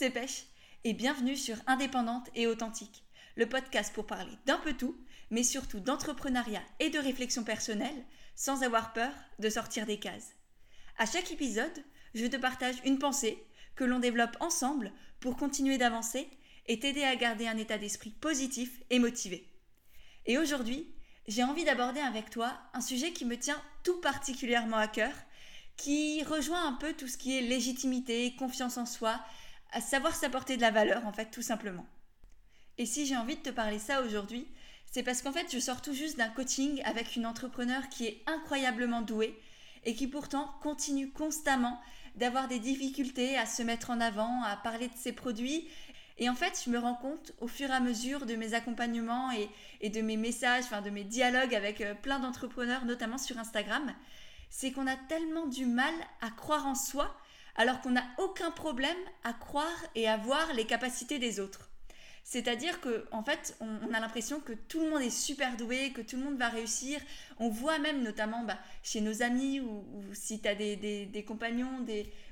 c'est Pêche et bienvenue sur Indépendante et Authentique, le podcast pour parler d'un peu tout, mais surtout d'entrepreneuriat et de réflexion personnelle, sans avoir peur de sortir des cases. À chaque épisode, je te partage une pensée que l'on développe ensemble pour continuer d'avancer et t'aider à garder un état d'esprit positif et motivé. Et aujourd'hui, j'ai envie d'aborder avec toi un sujet qui me tient tout particulièrement à cœur qui rejoint un peu tout ce qui est légitimité, confiance en soi, à savoir s'apporter de la valeur en fait tout simplement. Et si j'ai envie de te parler ça aujourd'hui, c'est parce qu'en fait je sors tout juste d'un coaching avec une entrepreneur qui est incroyablement douée et qui pourtant continue constamment d'avoir des difficultés à se mettre en avant, à parler de ses produits. Et en fait, je me rends compte au fur et à mesure de mes accompagnements et, et de mes messages, enfin de mes dialogues avec euh, plein d'entrepreneurs, notamment sur Instagram, c'est qu'on a tellement du mal à croire en soi alors qu'on n'a aucun problème à croire et à voir les capacités des autres. C'est-à-dire que en fait, on, a l'impression que tout le monde est super doué, que tout le monde va réussir. On voit même notamment bah, chez nos amis ou, si tu as des, compagnons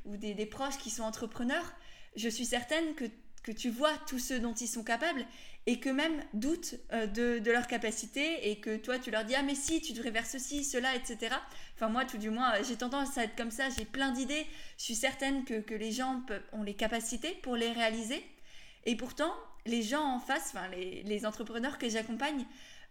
ou des, proches qui sont entrepreneurs, je suis certaine que tu vois tous ceux dont ils sont capables et que même doutent euh, de, leur capacité et que toi tu leur dis ah mais si tu devrais faire ceci, cela, etc. Enfin moi tout du moins j'ai tendance à être comme ça, j'ai plein d'idées, je suis certaine que, les gens ont les capacités pour les réaliser et pourtant les gens en face, enfin les, entrepreneurs que j'accompagne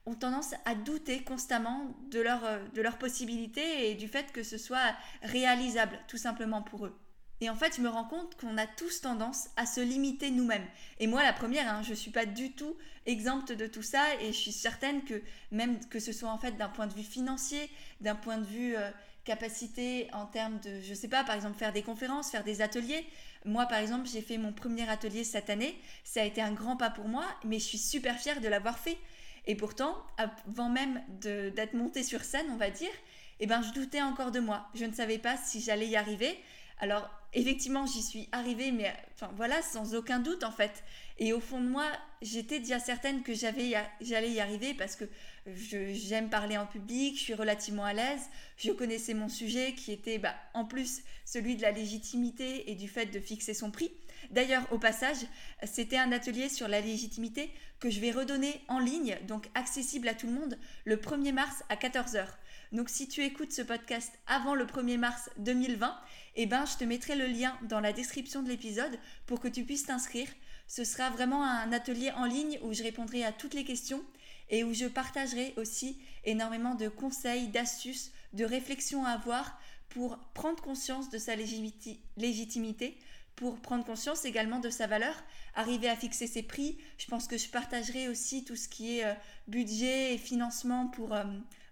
ont tendance à douter constamment euh, de leurs possibilités et du fait que ce soit réalisable tout simplement pour eux. Et en fait, je me rends compte qu'on a tous tendance à se limiter nous-mêmes. Et moi, la première, hein, je ne suis pas du tout exempte de tout ça. Et je suis certaine que même que ce soit en fait d'un point de vue financier, d'un point de vue euh, capacité en termes de, je sais pas, par exemple faire des conférences, faire des ateliers. Moi, par exemple, j'ai fait mon premier atelier cette année. Ça a été un grand pas pour moi, mais je suis super fière de l'avoir fait. Et pourtant, avant même d'être montée sur scène, on va dire, eh ben, je doutais encore de moi. Je ne savais pas si j'allais y arriver. Alors, effectivement, j'y suis arrivée, mais enfin voilà, sans aucun doute en fait. Et au fond de moi, j'étais déjà certaine que j'allais y arriver parce que j'aime parler en public, je suis relativement à l'aise, je connaissais mon sujet qui était bah, en plus celui de la légitimité et du fait de fixer son prix. D'ailleurs, au passage, c'était un atelier sur la légitimité que je vais redonner en ligne, donc accessible à tout le monde, le 1er mars à 14h. Donc si tu écoutes ce podcast avant le 1er mars 2020, eh ben, je te mettrai le lien dans la description de l'épisode pour que tu puisses t'inscrire. Ce sera vraiment un atelier en ligne où je répondrai à toutes les questions et où je partagerai aussi énormément de conseils, d'astuces, de réflexions à avoir pour prendre conscience de sa légitimité, pour prendre conscience également de sa valeur, arriver à fixer ses prix. Je pense que je partagerai aussi tout ce qui est euh, budget et financement pour euh,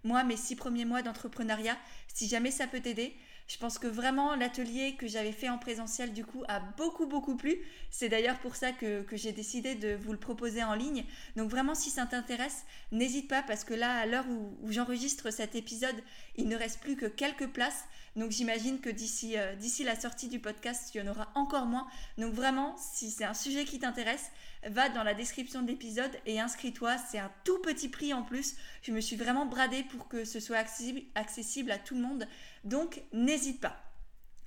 moi, mes six premiers mois d'entrepreneuriat, si jamais ça peut t'aider. Je pense que vraiment l'atelier que j'avais fait en présentiel du coup a beaucoup beaucoup plu. C'est d'ailleurs pour ça que, j'ai décidé de vous le proposer en ligne. Donc vraiment si ça t'intéresse, n'hésite pas parce que là à l'heure où, j'enregistre cet épisode, il ne reste plus que quelques places. Donc j'imagine que d'ici euh, d'ici la sortie du podcast, il y en aura encore moins. Donc vraiment, si c'est un sujet qui t'intéresse, va dans la description de l'épisode et inscris-toi. C'est un tout petit prix en plus. Je me suis vraiment bradée pour que ce soit accessible, à tout le monde. Donc n'hésite pas.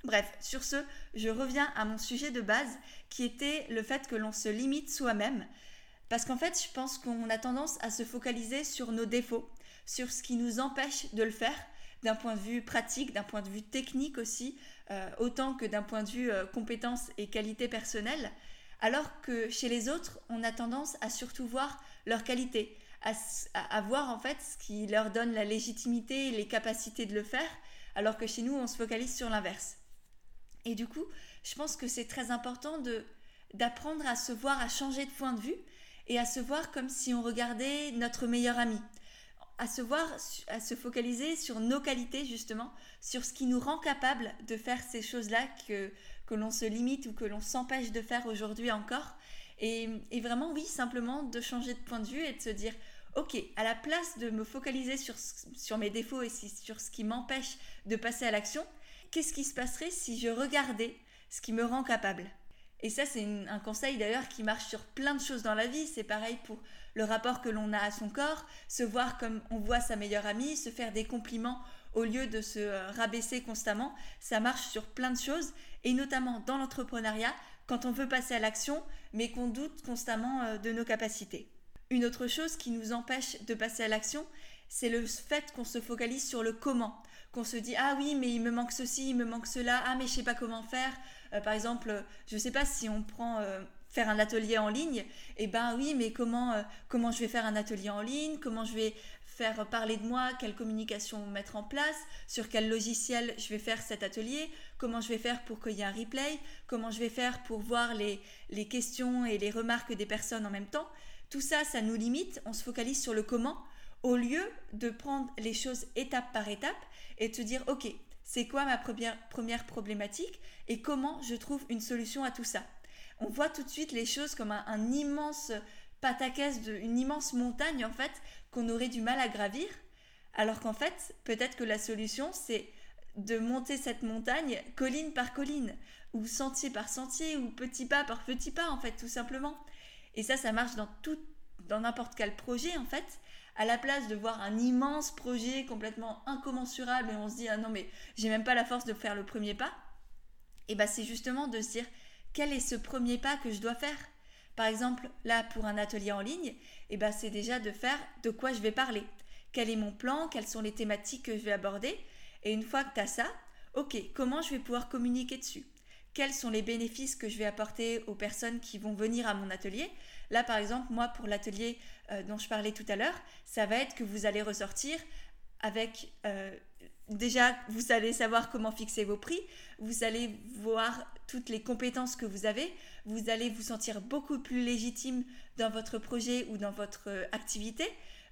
Bref, sur ce, je reviens à mon sujet de base qui était le fait que l'on se limite soi-même. Parce qu'en fait, je pense qu'on a tendance à se focaliser sur nos défauts, sur ce qui nous empêche de le faire, d'un point de vue pratique, d'un point de vue technique aussi, euh, autant que d'un point de vue euh, compétences et qualité personnelle. Alors que chez les autres, on a tendance à surtout voir leurs qualités, à, voir en fait ce qui leur donne la légitimité et les capacités de le faire, alors que chez nous, on se focalise sur l'inverse. Et du coup, je pense que c'est très important d'apprendre à se voir, à changer de point de vue et à se voir comme si on regardait notre meilleur ami, à se voir, à se focaliser sur nos qualités justement, sur ce qui nous rend capable de faire ces choses-là que, que l'on se limite ou que l'on s'empêche de faire aujourd'hui encore. Et, vraiment, oui, simplement de changer de point de vue et de se dire, ok, à la place de me focaliser sur, sur mes défauts et sur ce qui m'empêche de passer à l'action, qu'est-ce qui se passerait si je regardais ce qui me rend capable? Et ça, c'est un conseil d'ailleurs qui marche sur plein de choses dans la vie. C'est pareil pour le rapport que l'on a à son corps, se voir comme on voit sa meilleure amie, se faire des compliments au lieu de se euh, rabaisser constamment. Ça marche sur plein de choses et notamment dans l'entrepreneuriat quand on veut passer à l'action, mais qu'on doute constamment euh, de nos capacités. Une autre chose qui nous empêche de passer à l'action, c'est le fait qu'on se focalise sur le comment, qu'on se dit ah oui mais il me manque ceci, il me manque cela, ah mais je sais pas comment faire. Euh, par exemple, je sais pas si on prend euh, faire un atelier en ligne, et eh ben oui mais comment comment je vais faire un atelier en ligne, comment je vais faire parler de moi, quelle communication mettre en place, sur quel logiciel je vais faire cet atelier, comment je vais faire pour qu'il y ait un replay, comment je vais faire pour voir les, les questions et les remarques des personnes en même temps. Tout ça, ça nous limite, on se focalise sur le comment, au lieu de prendre les choses étape par étape et de se dire, ok, c'est quoi ma première, problématique et comment je trouve une solution à tout ça? On voit tout de suite les choses comme un, un immense pataquès, de, une immense montagne en fait qu'on aurait du mal à gravir, alors qu'en fait, peut-être que la solution, c'est de monter cette montagne colline par colline, ou sentier par sentier, ou petit pas par petit pas, en fait, tout simplement. Et ça, ça marche dans tout, dans n'importe quel projet, en fait. À la place de voir un immense projet complètement incommensurable et on se dit, ah non, mais j'ai même pas la force de faire le premier pas, et bien c'est justement de se dire, quel est ce premier pas que je dois faire? Par exemple, là, pour un atelier en ligne, eh ben, c'est déjà de faire de quoi je vais parler. Quel est mon plan? Quelles sont les thématiques que je vais aborder? Et une fois que tu as ça, ok, comment je vais pouvoir communiquer dessus? Quels sont les bénéfices que je vais apporter aux personnes qui vont venir à mon atelier. Là, par exemple, moi, pour l'atelier euh, dont je parlais tout à l'heure, ça va être que vous allez ressortir avec euh, déjà, vous allez savoir comment fixer vos prix, vous allez voir toutes les compétences que vous avez, vous allez vous sentir beaucoup plus légitime dans votre projet ou dans votre euh, activité,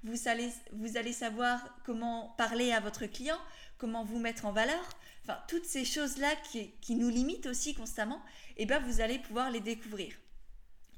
vous allez, vous allez savoir comment parler à votre client, comment vous mettre en valeur, enfin toutes ces choses-là qui, qui, nous limitent aussi constamment, eh ben vous allez pouvoir les découvrir.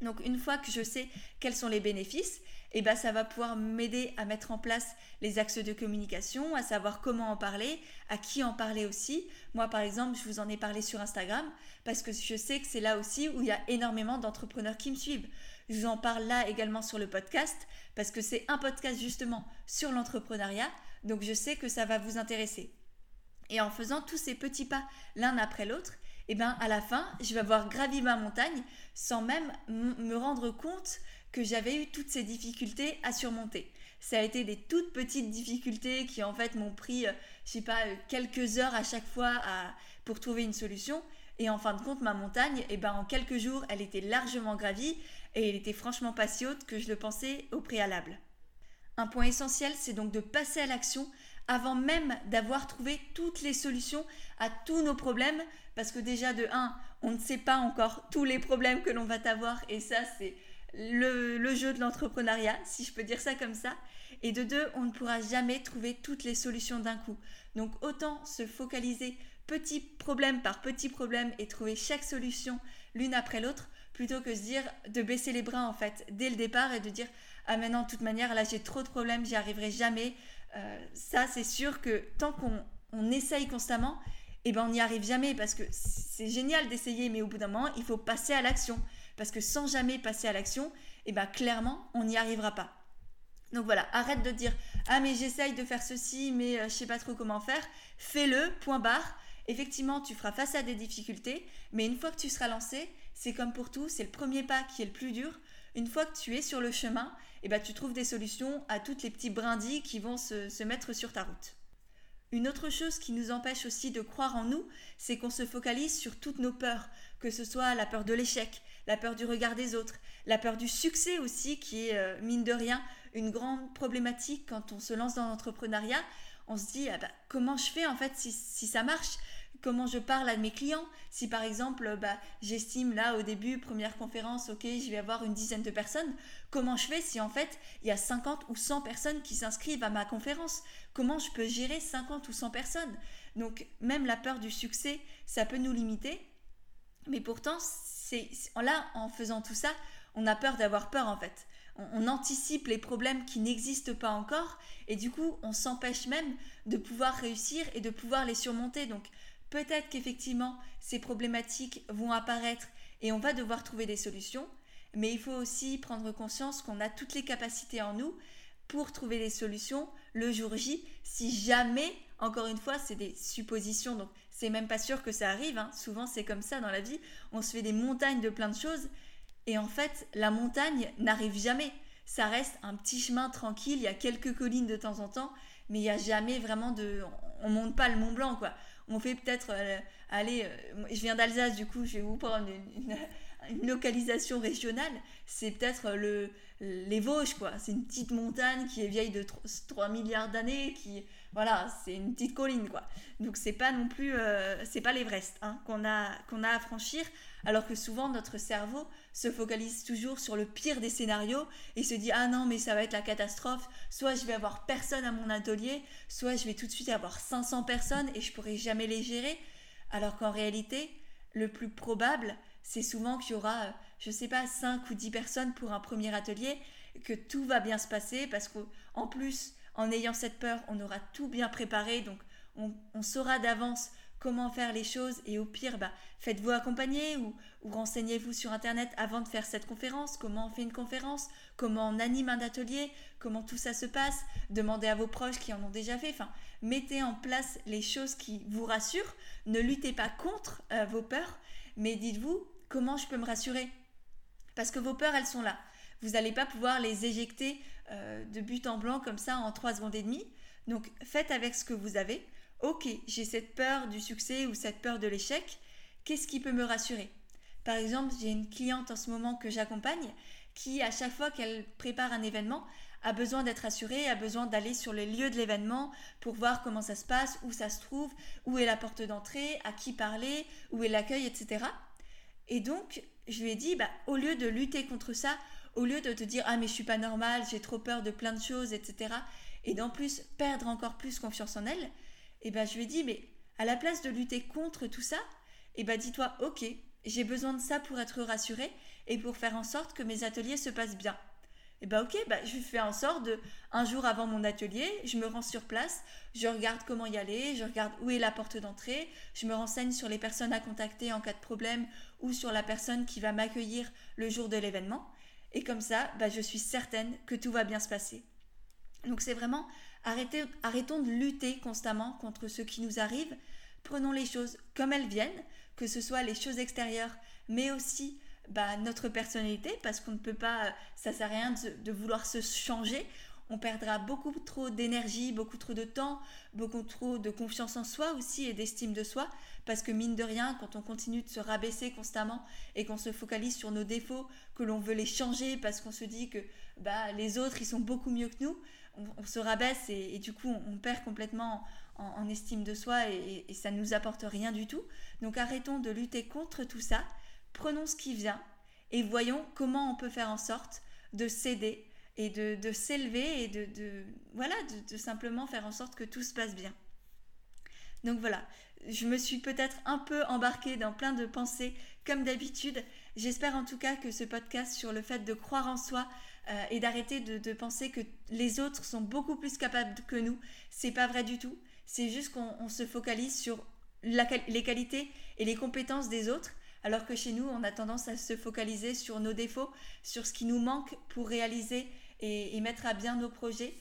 Donc une fois que je sais quels sont les bénéfices, eh ben ça va pouvoir m'aider à mettre en place les axes de communication, à savoir comment en parler, à qui en parler aussi. Moi par exemple, je vous en ai parlé sur Instagram parce que je sais que c'est là aussi où il y a énormément d'entrepreneurs qui me suivent. Je vous en parle là également sur le podcast parce que c'est un podcast justement sur l'entrepreneuriat, donc je sais que ça va vous intéresser. Et en faisant tous ces petits pas l'un après l'autre, et eh ben à la fin, je vais avoir gravi ma montagne sans même me rendre compte que j'avais eu toutes ces difficultés à surmonter. Ça a été des toutes petites difficultés qui en fait m'ont pris, euh, je sais pas, euh, quelques heures à chaque fois pour trouver une solution. Et en fin de compte, ma montagne, et eh ben, en quelques jours, elle était largement gravie et elle était franchement pas si haute que je le pensais au préalable. Un point essentiel, c'est donc de passer à l'action avant même d'avoir trouvé toutes les solutions à tous nos problèmes, parce que déjà de 1, on ne sait pas encore tous les problèmes que l'on va avoir, et ça c'est le, jeu de l'entrepreneuriat, si je peux dire ça comme ça. Et de deux, on ne pourra jamais trouver toutes les solutions d'un coup. Donc autant se focaliser petit problème par petit problème et trouver chaque solution l'une après l'autre, plutôt que se dire de baisser les bras en fait dès le départ et de dire ah maintenant de toute manière là j'ai trop de problèmes, j'y arriverai jamais. Euh, ça c'est sûr que tant qu'on on essaye constamment, eh ben on n'y arrive jamais parce que c'est génial d'essayer, mais au bout d'un moment il faut passer à l'action. Parce que sans jamais passer à l'action, eh ben clairement, on n'y arrivera pas. Donc voilà, arrête de dire ah mais j'essaye de faire ceci, mais euh, je sais pas trop comment faire. Fais-le, point barre. Effectivement, tu feras face à des difficultés, mais une fois que tu seras lancé, c'est comme pour tout, c'est le premier pas qui est le plus dur. Une fois que tu es sur le chemin, eh ben, tu trouves des solutions à toutes les petits brindilles qui vont se mettre sur ta route. Une autre chose qui nous empêche aussi de croire en nous, c'est qu'on se focalise sur toutes nos peurs, que ce soit la peur de l'échec, la peur du regard des autres, la peur du succès aussi, qui est, euh, mine de rien, une grande problématique quand on se lance dans l'entrepreneuriat. On se dit, ah bah, comment je fais en fait si ça marche? Comment je parle à mes clients. Si par exemple, bah, j'estime là au début, première conférence, ok, je vais avoir une dizaine de personnes, comment je fais si en fait il y a 50 ou 100 personnes qui s'inscrivent à ma conférence? Comment je peux gérer 50 ou 100 personnes? Donc même la peur du succès, ça peut nous limiter. Mais pourtant, c'est là, en faisant tout ça, on a peur d'avoir peur en fait. on anticipe les problèmes qui n'existent pas encore et du coup, on s'empêche même de pouvoir réussir et de pouvoir les surmonter. Donc, Peut-être qu'effectivement, ces problématiques vont apparaître et on va devoir trouver des solutions, mais il faut aussi prendre conscience qu'on a toutes les capacités en nous pour trouver des solutions le jour J, si jamais, encore une fois, c'est des suppositions, donc c'est même pas sûr que ça arrive. Hein. Souvent, c'est comme ça dans la vie. On se fait des montagnes de plein de choses. Et en fait, la montagne n'arrive jamais. Ça reste un petit chemin tranquille. Il y a quelques collines de temps en temps. Mais il n'y a jamais vraiment de. On monte pas le Mont Blanc, quoi. On fait peut-être. Euh, allez, euh, je viens d'Alsace, du coup, je vais vous prendre une localisation régionale. C'est peut-être le, les Vosges, quoi. C'est une petite montagne qui est vieille de 3 milliards d'années, qui voilà, c'est une petite colline quoi. Donc c'est pas non plus, euh, c'est pas l'Everest hein, qu'on a qu'on a à franchir, alors que souvent notre cerveau se focalise toujours sur le pire des scénarios et se dit ah non mais ça va être la catastrophe. Soit je vais avoir personne à mon atelier, soit je vais tout de suite avoir 500 personnes et je pourrai jamais les gérer. Alors qu'en réalité, le plus probable, c'est souvent qu'il y aura, euh, je sais pas, 5 ou 10 personnes pour un premier atelier, que tout va bien se passer parce qu'en plus en ayant cette peur, on aura tout bien préparé, donc on, saura d'avance comment faire les choses et au pire, bah, faites-vous accompagner ou, renseignez-vous sur Internet avant de faire cette conférence, comment on fait une conférence, comment on anime un atelier, comment tout ça se passe, demandez à vos proches qui en ont déjà fait, enfin, mettez en place les choses qui vous rassurent, ne luttez pas contre euh, vos peurs, mais dites-vous comment je peux me rassurer? Parce que vos peurs, elles sont là. Vous n'allez pas pouvoir les éjecter euh, de but en blanc comme ça en 3 secondes et demie. Donc faites avec ce que vous avez. Ok, j'ai cette peur du succès ou cette peur de l'échec. Qu'est-ce qui peut me rassurer? Par exemple, j'ai une cliente en ce moment que j'accompagne qui, à chaque fois qu'elle prépare un événement, a besoin d'être assurée, a besoin d'aller sur le lieu de l'événement pour voir comment ça se passe, où ça se trouve, où est la porte d'entrée, à qui parler, où est l'accueil, etc. Et donc, je lui ai dit, bah, au lieu de lutter contre ça, au lieu de te dire ah mais je suis pas normale, j'ai trop peur de plein de choses, etc. Et d'en plus perdre encore plus confiance en elle, et ben je lui ai dit mais à la place de lutter contre tout ça, et ben dis-toi ok j'ai besoin de ça pour être rassurée et pour faire en sorte que mes ateliers se passent bien. Et eh ben ok, bah, je fais en sorte de, un jour avant mon atelier, je me rends sur place, je regarde comment y aller, je regarde où est la porte d'entrée, je me renseigne sur les personnes à contacter en cas de problème ou sur la personne qui va m'accueillir le jour de l'événement. Et comme ça, bah, je suis certaine que tout va bien se passer. Donc c'est vraiment arrêtons de lutter constamment contre ce qui nous arrive. Prenons les choses comme elles viennent, que ce soit les choses extérieures, mais aussi bah, notre personnalité, parce qu'on ne peut pas, ça sert à rien de vouloir se changer on perdra beaucoup trop d'énergie, beaucoup trop de temps, beaucoup trop de confiance en soi aussi et d'estime de soi, parce que mine de rien, quand on continue de se rabaisser constamment et qu'on se focalise sur nos défauts, que l'on veut les changer parce qu'on se dit que bah, les autres, ils sont beaucoup mieux que nous, on, se rabaisse et, du coup, on, perd complètement en, estime de soi et, et ça ne nous apporte rien du tout. Donc arrêtons de lutter contre tout ça, prenons ce qui vient et voyons comment on peut faire en sorte de céder et de, s'élever et de, voilà de, simplement faire en sorte que tout se passe bien. Donc voilà, je me suis peut-être un peu embarquée dans plein de pensées comme d'habitude. J'espère en tout cas que ce podcast sur le fait de croire en soi euh, et d'arrêter de, penser que les autres sont beaucoup plus capables que nous, c'est pas vrai du tout. C'est juste qu'on se focalise sur les qualités et les compétences des autres alors que chez nous, on a tendance à se focaliser sur nos défauts, sur ce qui nous manque pour réaliser et, mettre à bien nos projets.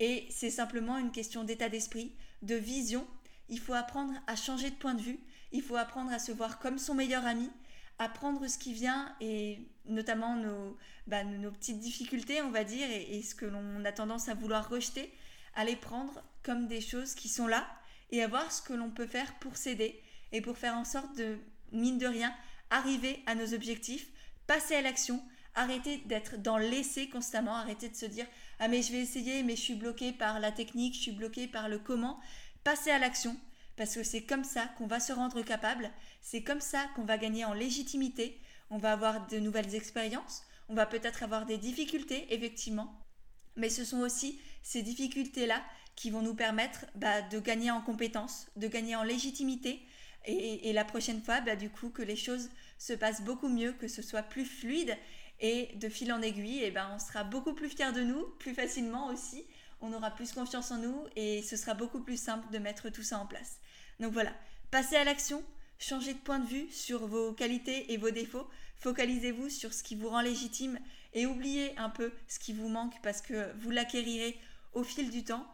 Et c'est simplement une question d'état d'esprit, de vision. Il faut apprendre à changer de point de vue. Il faut apprendre à se voir comme son meilleur ami, apprendre ce qui vient et notamment nos, bah, nos petites difficultés, on va dire, et, ce que l'on a tendance à vouloir rejeter, à les prendre comme des choses qui sont là et à voir ce que l'on peut faire pour s'aider et pour faire en sorte de, mine de rien, arriver à nos objectifs, passer à l'action, arrêter d'être dans l'essai constamment, arrêter de se dire ah mais je vais essayer mais je suis bloqué par la technique, je suis bloqué par le comment, passer à l'action parce que c'est comme ça qu'on va se rendre capable, c'est comme ça qu'on va gagner en légitimité, on va avoir de nouvelles expériences, on va peut-être avoir des difficultés effectivement, mais ce sont aussi ces difficultés-là qui vont nous permettre bah, de gagner en compétences, de gagner en légitimité, et, la prochaine fois, bah, du coup, que les choses se passent beaucoup mieux, que ce soit plus fluide et de fil en aiguille, et ben, on sera beaucoup plus fiers de nous, plus facilement aussi. On aura plus confiance en nous et ce sera beaucoup plus simple de mettre tout ça en place. Donc voilà, passez à l'action, changez de point de vue sur vos qualités et vos défauts, focalisez-vous sur ce qui vous rend légitime et oubliez un peu ce qui vous manque parce que vous l'acquérirez au fil du temps.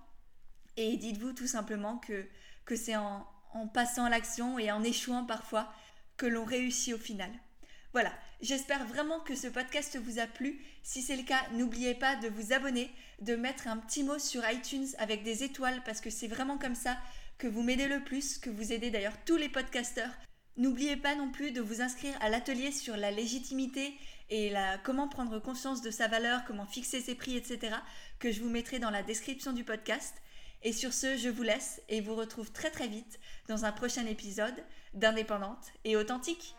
Et dites-vous tout simplement que, que c'est en, en passant à l'action et en échouant parfois que l'on réussit au final. Voilà, j'espère vraiment que ce podcast vous a plu. Si c'est le cas, n'oubliez pas de vous abonner, de mettre un petit mot sur iTunes avec des étoiles parce que c'est vraiment comme ça que vous m'aidez le plus, que vous aidez d'ailleurs tous les podcasteurs. N'oubliez pas non plus de vous inscrire à l'atelier sur la légitimité et la, comment prendre conscience de sa valeur, comment fixer ses prix, etc. que je vous mettrai dans la description du podcast. Et sur ce, je vous laisse et vous retrouve très très vite dans un prochain épisode d'Indépendante et Authentique.